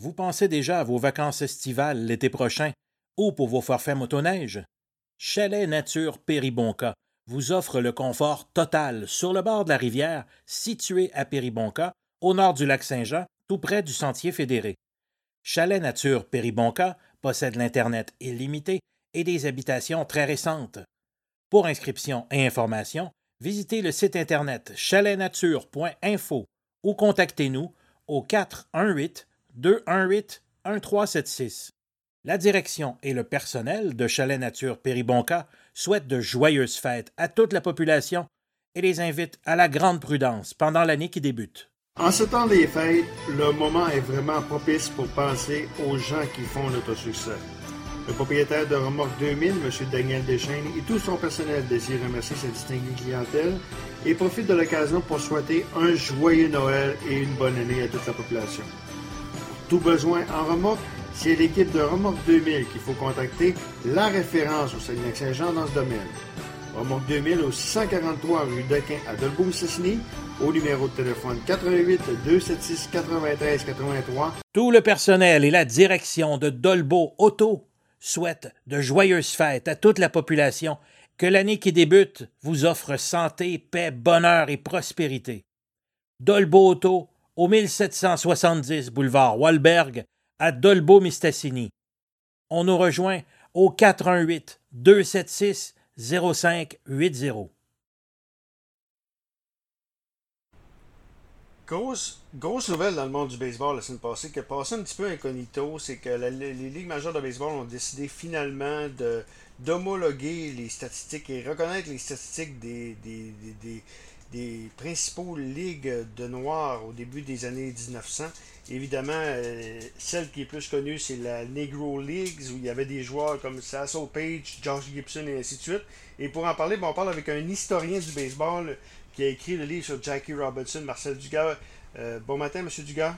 Vous pensez déjà à vos vacances estivales l'été prochain ou pour vos forfaits motoneige? Chalet Nature Péribonca vous offre le confort total sur le bord de la rivière situé à Péribonca, au nord du lac Saint-Jean, tout près du sentier fédéré. Chalet Nature Péribonca possède l'Internet illimité et des habitations très récentes. Pour inscription et information, visitez le site Internet chaletnature.info ou contactez-nous au 418-218-1376. La direction et le personnel de Chalet Nature Péribonca souhaitent de joyeuses fêtes à toute la population et les invitent à la grande prudence pendant l'année qui débute. En ce temps des fêtes, le moment est vraiment propice pour penser aux gens qui font notre succès. Le propriétaire de Remorque 2000, M. Daniel Deschaines, et tout son personnel désirent remercier sa distinguée clientèle et profitent de l'occasion pour souhaiter un joyeux Noël et une bonne année à toute la population. Tout besoin en remorque, c'est l'équipe de Remorque 2000 qu'il faut contacter, la référence au Saguenay-Saint-Jean dans ce domaine. Remorque 2000 au 643 rue Dequin à Dolbeau-Mississini au numéro de téléphone 88 276 93 83. Tout le personnel et la direction de Dolbeau Auto souhaitent de joyeuses fêtes à toute la population. Que l'année qui débute vous offre santé, paix, bonheur et prospérité. Dolbeau Auto au 1770 boulevard Walberg à Dolbeau-Mistassini. On nous rejoint au 418 276 0580. Grosse, grosse nouvelle dans le monde du baseball la semaine passée qui a passé un petit peu incognito, c'est que les ligues majeures de baseball ont décidé finalement d'homologuer les statistiques et reconnaître les statistiques des, des, principaux ligues de noirs au début des années 1900. Évidemment, euh, celle qui est plus connue, c'est la Negro Leagues, où il y avait des joueurs comme Sasso Page, Josh Gibson et ainsi de suite. Et pour en parler, bon, on parle avec un historien du baseball qui a écrit le livre sur Jackie Robinson, Marcel Dugas. Euh, bon matin, Monsieur Dugas.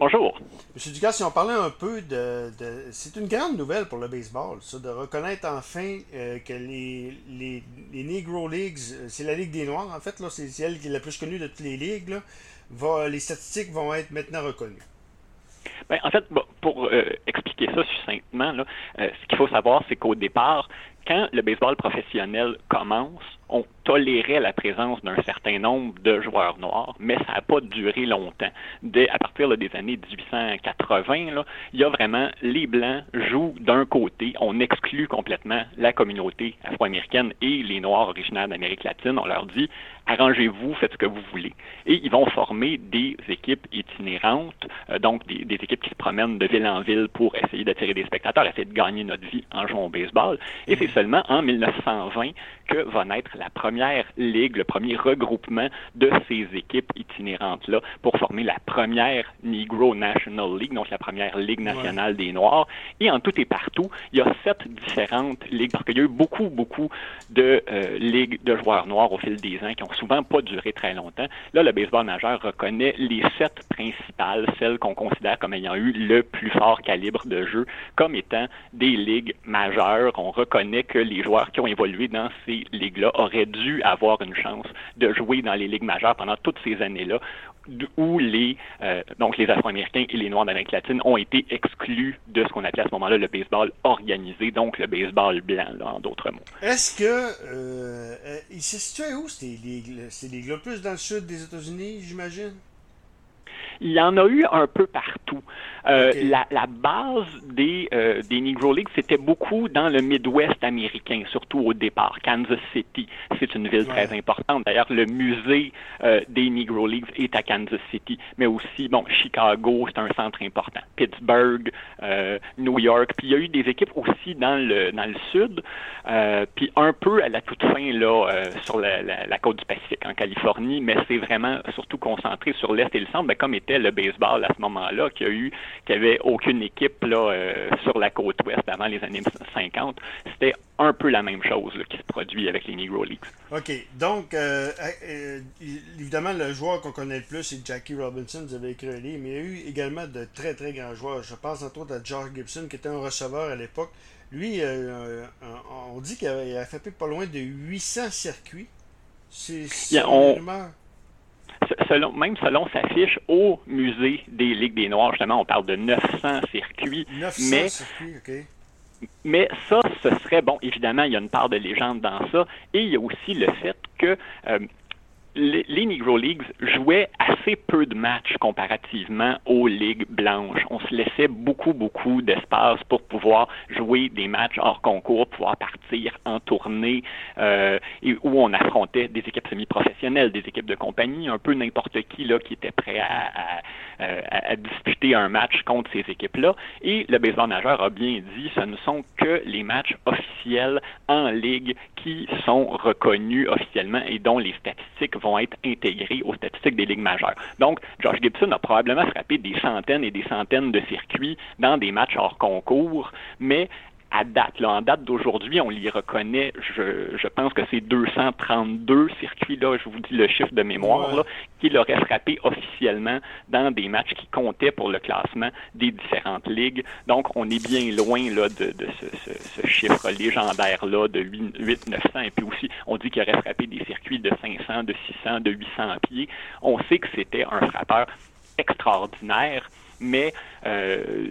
Bonjour. Monsieur Dugas, si on parlait un peu de. c'est une grande nouvelle pour le baseball, ça, de reconnaître enfin euh, que les, les, les, Negro Leagues, euh, c'est la Ligue des Noirs, en fait, là, c'est celle qui est la plus connue de toutes les ligues, va, les statistiques vont être maintenant reconnues. Ben, en fait, pour expliquer ça succinctement, là, ce qu'il faut savoir, c'est qu'au départ, quand le baseball professionnel commence, on tolérait la présence d'un certain nombre de joueurs noirs, mais ça n'a pas duré longtemps. Dès, à partir des années 1880, là, il y a vraiment les Blancs jouent d'un côté, on exclut complètement la communauté afro-américaine et les Noirs originaires d'Amérique latine. On leur dit arrangez-vous, faites ce que vous voulez. Et ils vont former des équipes itinérantes, euh, donc des, des, équipes qui se promènent de ville en ville pour essayer d'attirer des spectateurs, essayer de gagner notre vie en jouant au baseball. Et c'est seulement en 1920 que va naître la première ligue, le premier regroupement de ces équipes itinérantes-là pour former la première Negro National League, donc la première Ligue nationale des Noirs. Et en tout et partout, il y a sept différentes ligues, parce qu'il y a eu beaucoup, beaucoup de euh, ligues de joueurs noirs au fil des ans qui ont souvent pas duré très longtemps. Là, le baseball majeur reconnaît les sept principales, celles qu'on considère comme ayant eu le plus fort calibre de jeu, comme étant des ligues majeures. On reconnaît que les joueurs qui ont évolué dans ces ligues-là auraient dû avoir une chance de jouer dans les ligues majeures pendant toutes ces années-là où les euh, donc les Afro-Américains et les Noirs d'Amérique latine ont été exclus de ce qu'on appelait à ce moment-là le baseball organisé, donc le baseball blanc, en d'autres mots. Est-ce que euh, euh il se où ces ligues-là? Plus dans le sud des États-Unis, j'imagine? Il y en a eu un peu partout. Euh, la, la, base des, euh, des Negro Leagues, c'était beaucoup dans le Midwest américain, surtout au départ. Kansas City, c'est une ville très importante. D'ailleurs, le musée euh, des Negro Leagues est à Kansas City, mais aussi, bon, Chicago, c'est un centre important. Pittsburgh, euh, New York. Puis il y a eu des équipes aussi dans le, dans le sud, euh, puis un peu à la toute fin, là, euh, sur la, la, la, côte du Pacifique, en Californie, mais c'est vraiment surtout concentré sur l'Est et le centre, ben, comme était le baseball à ce moment-là, qui a eu qu'il n'y avait aucune équipe là, euh, sur la côte ouest avant les années 50. C'était un peu la même chose là, qui se produit avec les Negro Leagues. OK. Donc, euh, euh, évidemment, le joueur qu'on connaît le plus, c'est Jackie Robinson, vous avez écrit un livre, mais il y a eu également de très, très grands joueurs. Je pense entre autres à George Gibson, qui était un receveur à l'époque. Lui, on dit qu'il a, fait pas loin de 800 circuits. C'est on, selon, même selon sa fiche au musée des Ligues des Noirs, justement, on parle de 900 circuits. 900 mais, circuits, OK. Mais ça, ce serait, bon, évidemment, il y a une part de légende dans ça, et il y a aussi le fait que euh, les, les, Negro Leagues jouaient assez peu de matchs comparativement aux ligues blanches. On se laissait beaucoup, beaucoup d'espace pour pouvoir jouer des matchs hors concours, pouvoir partir en tournée, euh, et où on affrontait des équipes semi-professionnelles, des équipes de compagnie, un peu n'importe qui là qui était prêt à, à, à, disputer un match contre ces équipes-là. Et le baseball majeur a bien dit, ce ne sont que les matchs officiels en ligue qui sont reconnus officiellement et dont les statistiques vont être intégrés aux statistiques des ligues majeures. Donc, Josh Gibson a probablement frappé des centaines et des centaines de circuits dans des matchs hors concours, mais à date, là, en date d'aujourd'hui, on l'y reconnaît, je, je pense que c'est 232 circuits, là, je vous dis le chiffre de mémoire, là, qu'il aurait frappé officiellement dans des matchs qui comptaient pour le classement des différentes ligues. Donc, on est bien loin là, de, de ce, ce, ce chiffre légendaire-là de 8-900. Et puis aussi, on dit qu'il aurait frappé des circuits de 500, de 600, de 800 pieds. On sait que c'était un frappeur extraordinaire, mais euh,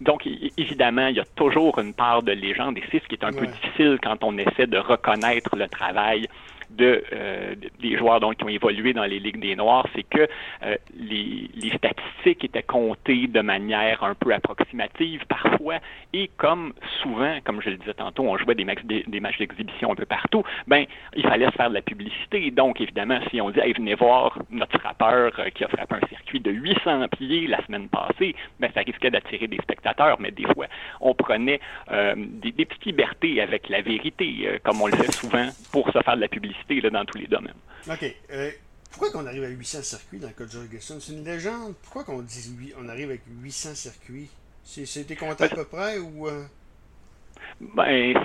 donc, évidemment, il y a toujours une part de légende et c'est ce qui est un ouais. peu difficile quand on essaie de reconnaître le travail de, euh, des joueurs donc, qui ont évolué dans les Ligues des Noirs, c'est que euh, les, les, statistiques étaient comptées de manière un peu approximative parfois, et comme souvent, comme je le disais tantôt, on jouait des, matchs, d'exhibition un peu partout, ben il fallait se faire de la publicité. Donc, évidemment, si on dit hey, venez voir notre frappeur euh, qui a frappé un circuit de 800 pieds la semaine passée, ben ça risquait d'attirer des spectateurs, mais des fois, on prenait euh, des, des, petites libertés avec la vérité, euh, comme on le fait souvent pour se faire de la publicité Là, dans tous les domaines. OK. Euh, pourquoi qu'on arrive à 800 circuits dans le cas de? C'est une légende. Pourquoi qu'on dit on arrive avec 800 circuits? C'était compté à peu près ou... Euh... Ben, ben,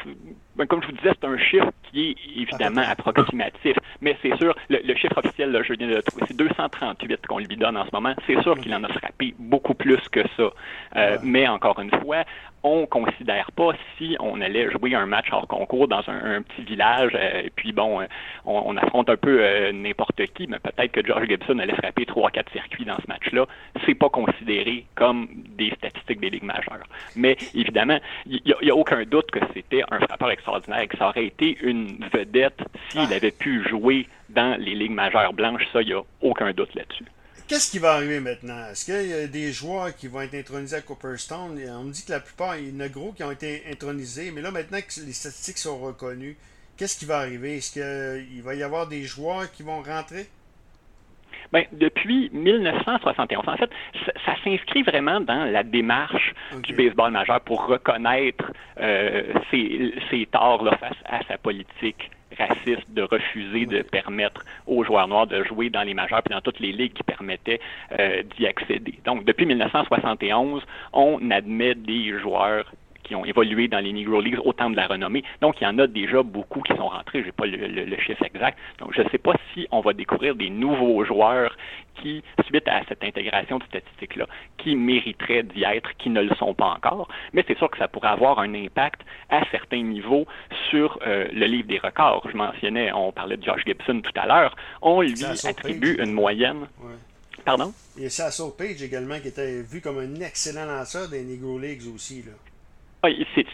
comme je vous disais, c'est un chiffre qui est évidemment approximatif. Mais c'est sûr, le, le, chiffre officiel, là, je viens de le trouver, c'est 238 qu'on lui donne en ce moment. C'est sûr qu'il en a frappé beaucoup plus que ça. Euh, ouais. Mais encore une fois, on considère pas si on allait jouer un match hors concours dans un, un petit village, euh, et puis bon, euh, on, on, affronte un peu euh, n'importe qui, mais peut-être que George Gibson allait frapper trois, quatre circuits dans ce match-là. C'est pas considéré comme des statistiques des ligues majeures. Mais évidemment, il n'y a, a, aucun doute que c'était un frappeur extraordinaire, que ça aurait été une vedette s'il avait pu jouer dans les ligues majeures blanches. Ça, il n'y a aucun doute là-dessus. Qu'est-ce qui va arriver maintenant? Est-ce qu'il y a des joueurs qui vont être intronisés à Cooperstown? On me dit que la plupart, il y en a gros qui ont été intronisés, mais là, maintenant que les statistiques sont reconnues, qu'est-ce qui va arriver? Est-ce qu'il va y avoir des joueurs qui vont rentrer? Ben, depuis 1971, en fait, ça, ça s'inscrit vraiment dans la démarche okay. du baseball majeur pour reconnaître euh, ses, ses torts là, face à sa politique raciste de refuser de permettre aux joueurs noirs de jouer dans les majeurs puis dans toutes les ligues qui permettaient euh, d'y accéder. Donc, depuis 1971, on admet des joueurs qui ont évolué dans les Negro Leagues au temps de la renommée. Donc, il y en a déjà beaucoup qui sont rentrés. Je n'ai pas le, le, le, chiffre exact. Donc, je ne sais pas si on va découvrir des nouveaux joueurs qui, suite à cette intégration de statistiques-là, qui mériteraient d'y être, qui ne le sont pas encore. Mais c'est sûr que ça pourrait avoir un impact à certains niveaux sur euh, le livre des records. Je mentionnais, on parlait de Josh Gibson tout à l'heure. On lui attribue une moyenne. Ouais. Pardon? Il y a Sasso Page également qui était vu comme un excellent lanceur des Negro Leagues aussi. Là.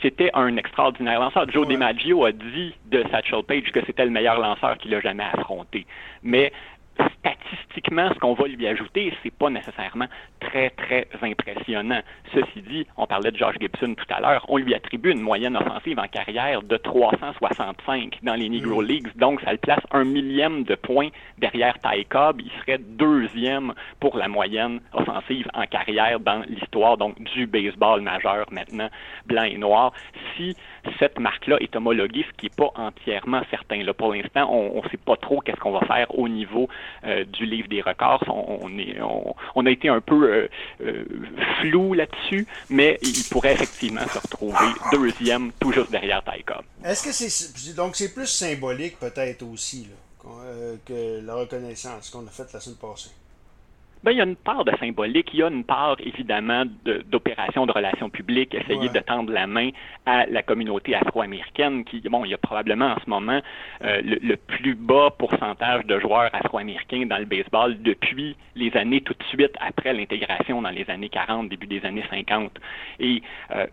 C'était un extraordinaire lanceur. Joe ouais. DiMaggio a dit de Satchel Page que c'était le meilleur lanceur qu'il a jamais affronté. Mais statistiquement, ce qu'on va lui ajouter, c'est pas nécessairement très, très impressionnant. Ceci dit, on parlait de Josh Gibson tout à l'heure, on lui attribue une moyenne offensive en carrière de 365 dans les Negro Leagues, donc ça le place un millième de points derrière Ty Cobb. Il serait deuxième pour la moyenne offensive en carrière dans l'histoire donc du baseball majeur maintenant, blanc et noir. Si cette marque-là est homologuée, ce qui n'est pas entièrement certain. Là, pour l'instant, on ne sait pas trop qu'est-ce qu'on va faire au niveau euh, du livre des records. On, est, on, on a été un peu euh, euh, flou là-dessus, mais il pourrait effectivement se retrouver deuxième, tout juste derrière Taika. Est-ce que c'est donc c'est plus symbolique peut-être aussi que la reconnaissance qu'on a faite la semaine passée? Ben, il y a une part de symbolique, il y a une part évidemment d'opération de, relations publiques, essayer de tendre la main à la communauté afro-américaine qui, bon, il y a probablement en ce moment euh, le, plus bas pourcentage de joueurs afro-américains dans le baseball depuis les années tout de suite après l'intégration dans les années 40, début des années 50. Et euh,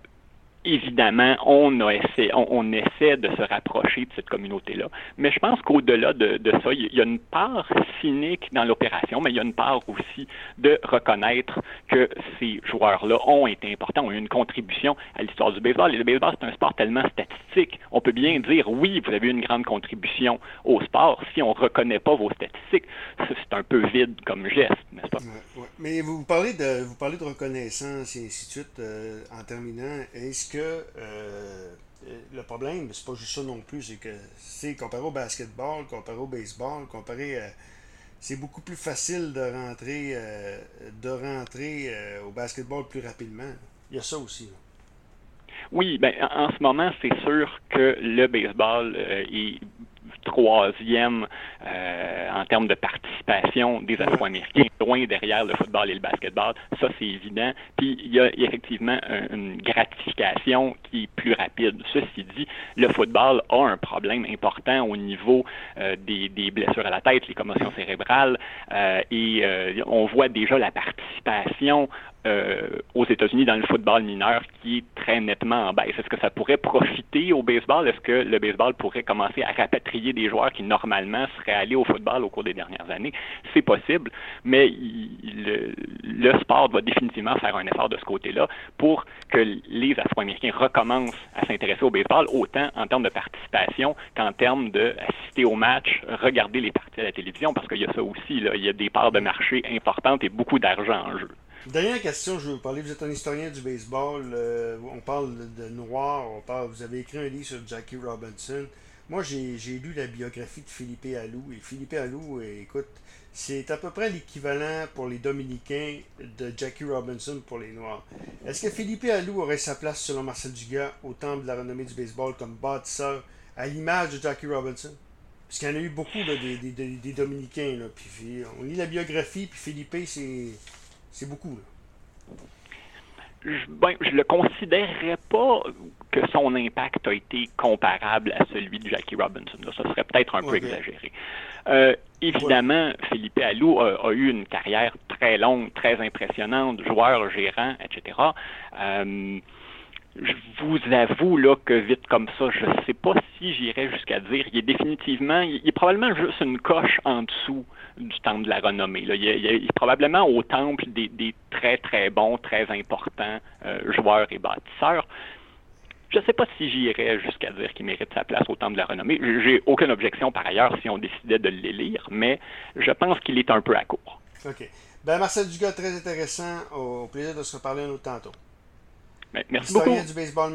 évidemment, on, essaie, on, essaie de se rapprocher de cette communauté-là. Mais je pense qu'au-delà de, ça, il y a une part cynique dans l'opération, mais il y a une part aussi de reconnaître que ces joueurs-là ont été importants, ont eu une contribution à l'histoire du baseball. Et le baseball, c'est un sport tellement statistique. On peut bien dire, oui, vous avez eu une grande contribution au sport. Si on ne reconnaît pas vos statistiques, c'est un peu vide comme geste, n'est-ce pas? Mais vous parlez, de, vous parlez de reconnaissance et ainsi de suite euh, en terminant. Est-ce que euh, le problème, c'est pas juste ça non plus, c'est que c'est comparé au basketball, comparé au baseball, comparé à, c'est beaucoup plus facile de rentrer euh, de rentrer au basketball plus rapidement. Il y a ça aussi. Oui, ben en ce moment, c'est sûr que le baseball est troisième euh, en termes de participation des Afro-Américains, loin derrière le football et le basketball. Ça, c'est évident. Puis, il y a effectivement une gratification qui est plus rapide. Ceci dit, le football a un problème important au niveau euh, des, blessures à la tête, les commotions cérébrales, euh, et on voit déjà la participation euh, aux États-Unis dans le football mineur qui est très nettement en baisse. Est-ce que ça pourrait profiter au baseball? Est-ce que le baseball pourrait commencer à rapatrier des joueurs qui normalement seraient allés au football au cours des dernières années? C'est possible, mais le, sport doit définitivement faire un effort de ce côté-là pour que les Afro-Américains recommencent à s'intéresser au baseball, autant en termes de participation qu'en termes d'assister aux matchs, regarder les parties à la télévision, parce qu'il y a ça aussi, là, il y a des parts de marché importantes et beaucoup d'argent en jeu. Dernière question, je veux vous parler. Vous êtes un historien du baseball. Euh, on parle de, noir. On parle, vous avez écrit un livre sur Jackie Robinson. Moi, j'ai lu la biographie de Philippe Allou. Et Philippe Allou, euh, écoute, c'est à peu près l'équivalent pour les Dominicains de Jackie Robinson pour les Noirs. Est-ce que Philippe Allou aurait sa place, selon Marcel Dugas, au temple de la renommée du baseball comme bâtisseur à l'image de Jackie Robinson? Parce qu'il y en a eu beaucoup des, Dominicains. Là. Puis, on lit la biographie, puis Philippe, c'est c'est beaucoup. Je, ben, je le considérerais pas que son impact a été comparable à celui de Jackie Robinson. Ça serait peut-être un peu exagéré. Euh, évidemment, Philippe Allou a, eu une carrière très longue, très impressionnante, joueur, gérant, etc. Euh, je vous avoue là que vite comme ça, je ne sais pas si j'irais jusqu'à dire. Il est définitivement, il est probablement juste une coche en dessous du temple de la renommée. Il, est, probablement au temple des, très très bons, très importants euh, joueurs et bâtisseurs. Je ne sais pas si j'irais jusqu'à dire qu'il mérite sa place au temple de la renommée. J'ai aucune objection par ailleurs si on décidait de l'élire, mais je pense qu'il est un peu à court. OK. Ben Marcel Dugas, très intéressant. Au plaisir de se reparler un autre tantôt. Merci beaucoup. du baseball,